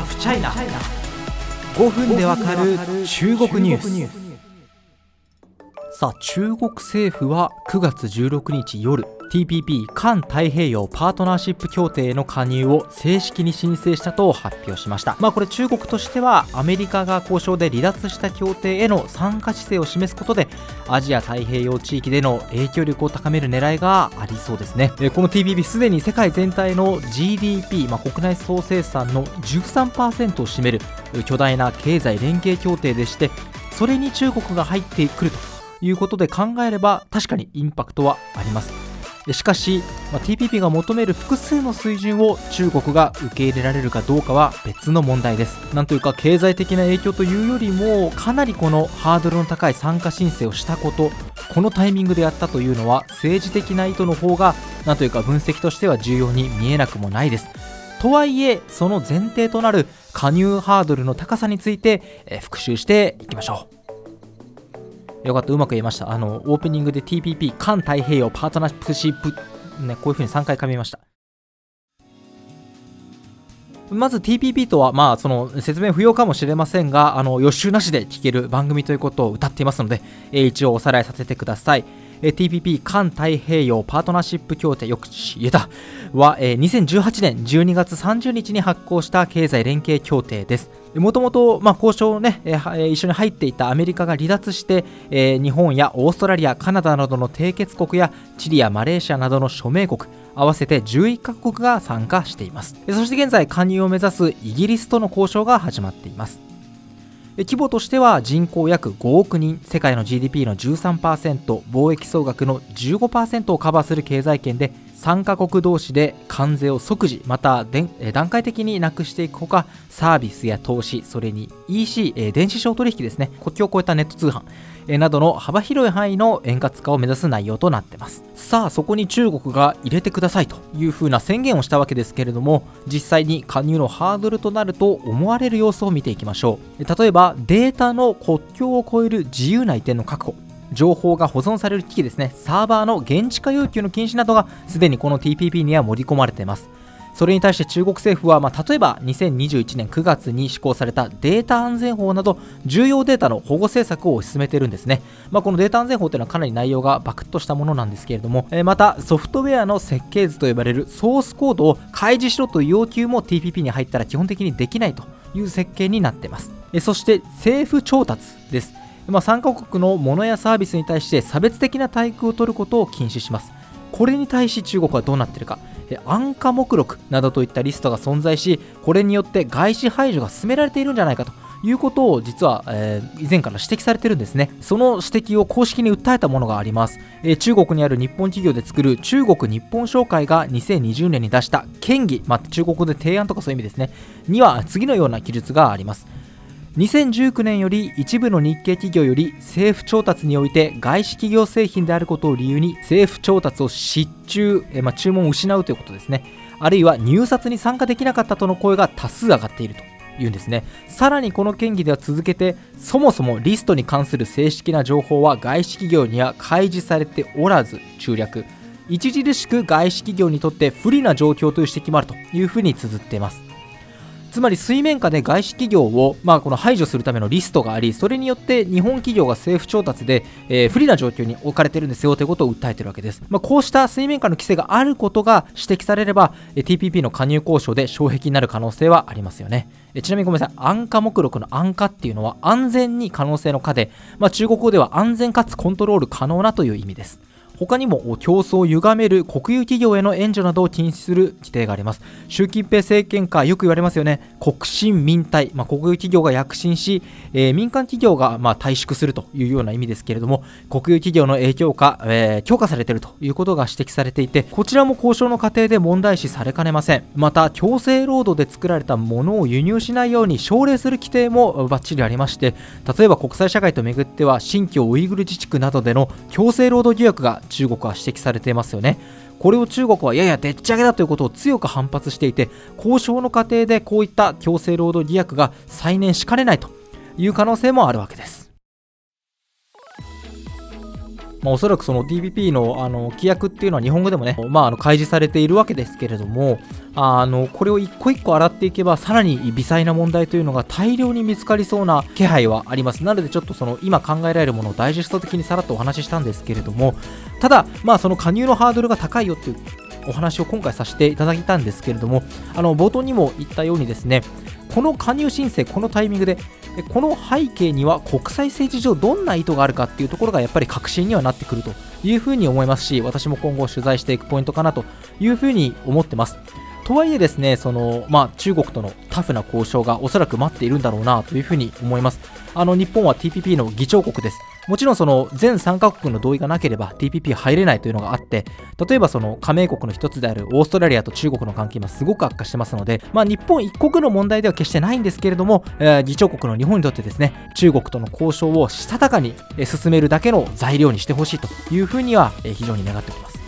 ハフチャイナ5分でわかる中国ニュース。さあ中国政府は9月16日夜 TPP 環太平洋パートナーシップ協定への加入を正式に申請したと発表しました。まあこれ中国としてはアメリカが交渉で離脱した協定への参加姿勢を示すことでアジア太平洋地域での影響力を高める狙いがありそうですね。この TPP すでに世界全体の GDP、まあ、国内総生産の13%を占める巨大な経済連携協定でしてそれに中国が入ってくるということで考えれば確かにインパクトはあります。しかし、まあ、TPP が求める複数の水準を中国が受け入れられるかどうかは別の問題です。なんというか経済的な影響というよりもかなりこのハードルの高い参加申請をしたことこのタイミングでやったというのは政治的な意図の方がなんというか分析としては重要に見えなくもないです。とはいえその前提となる加入ハードルの高さについて、え復習していきましょう。よかった、うまく言えました。あの、オープニングで TPP、環太平洋パートナーシップ、ね、こういうふうに3回噛みました。まず TPP とは、まあ、その説明不要かもしれませんが、あの予習なしで聞ける番組ということを歌っていますので、えー、一応おさらいさせてください。TPP 環太平洋パートナーシップ協定、よく言えた、は、2018年12月30日に発行した経済連携協定です。もともと交渉を、ね、一緒に入っていたアメリカが離脱して、日本やオーストラリア、カナダなどの締結国やチリやマレーシアなどの署名国、合わせて11カ国が参加しています。そして現在、加入を目指すイギリスとの交渉が始まっています。規模としては人口約5億人世界の GDP の13%貿易総額の15%をカバーする経済圏で3カ国同士で関税を即時また段階的になくしていくほかサービスや投資それに EC 電子商取引ですね。国境を越えたネット通販。などの幅広い範囲の円滑化を目指す内容となってます。さあそこに中国が入れてくださいというふうな宣言をしたわけですけれども実際に加入のハードルとなると思われる要素を見ていきましょう。例えばデータの国境を越える自由な移転の確保。情報が保存される機器ですね、サーバーの現地化要求の禁止などがすでにこの TPP には盛り込まれています。それに対して中国政府は、まあ、例えば2021年9月に施行されたデータ安全法など重要データの保護政策を進めているんですね、まあ、このデータ安全法というのはかなり内容がバクッとしたものなんですけれども、えまたソフトウェアの設計図と呼ばれるソースコードを開示しろという要求も TPP に入ったら基本的にできないという設計になっています。えそして政府調達です。まあ、参加国のものやサービスに対して差別的な待遇を取ることを禁止します。これに対し中国はどうなっているか、安価目録などといったリストが存在し、これによって外資排除が進められているんじゃないかということを実は、えー、以前から指摘されてるんですね。その指摘を公式に訴えたものがあります。えー、中国にある日本企業で作る中国日本商会が2020年に出した権議、まあ、中国語で提案とかそういう意味ですね、には次のような記述があります。2019年より一部の日系企業より政府調達において外資企業製品であることを理由に政府調達を失注、えまあ、注文を失うということですね。あるいは入札に参加できなかったとの声が多数上がっているというんですね。さらにこの権議では続けてそもそもリストに関する正式な情報は外資企業には開示されておらず中略著しく外資企業にとって不利な状況という指摘もあるというふうに綴っています。つまり水面下で外資企業を、まあ、この排除するためのリストがあり、それによって日本企業が政府調達で、えー、不利な状況に置かれてるんですよということを訴えているわけです。まあ、こうした水面下の規制があることが指摘されれば、TPP の加入交渉で障壁になる可能性はありますよね。ちなみにごめんなさい、安価目録の安価っていうのは安全に可能性の可で、まあ、中国語では安全かつコントロール可能なという意味です。他にも競争を歪める国有企業への援助などを禁止する規定があります。習近平政権下、よく言われますよね、国進民退、まあ、国有企業が躍進し、えー、民間企業がま退縮するというような意味ですけれども、国有企業の影響下、えー、強化されているということが指摘されていて、こちらも交渉の過程で問題視されかねません。また、強制労働で作られたものを輸入しないように奨励する規定もバッチリありまして、例えば国際社会とめぐっては、新疆ウイグル自治区などでの強制労働疑惑が中国は指摘されていますよね。これを中国はややでっち上げだということを強く反発していて、交渉の過程でこういった強制労働疑惑が再燃しかねないという可能性もあるわけです。まあ、おそらくその TPP のあの規約っていうのは日本語でもね、まあ、あの開示されているわけですけれども、あのこれを一個一個洗っていけば、さらに微細な問題というのが大量に見つかりそうな気配はあります。なので、ちょっとその今考えられるものをダイジェスト的にさらっとお話ししたんですけれども、ただ、まあ、その加入のハードルが高いよっていうお話を今回させていただいたんですけれども、あの冒頭にも言ったようにですね、この加入申請、このタイミングでこの背景には国際政治上どんな意図があるかっていうところがやっぱり確信にはなってくるというふうに思いますし私も今後取材していくポイントかなというふうに思ってます。とはいえですね、そのまあ、中国とのタフな交渉がおそらく待っているんだろうなというふうに思います。あの日本は TPP の議長国です。もちろんその全3カ国の同意がなければ TPP 入れないというのがあって、例えばその加盟国の一つであるオーストラリアと中国の関係もすごく悪化してますので、まあ、日本一国の問題では決してないんですけれども、えー、議長国の日本にとってですね、中国との交渉をしたたかに進めるだけの材料にしてほしいというふうには非常に願っております。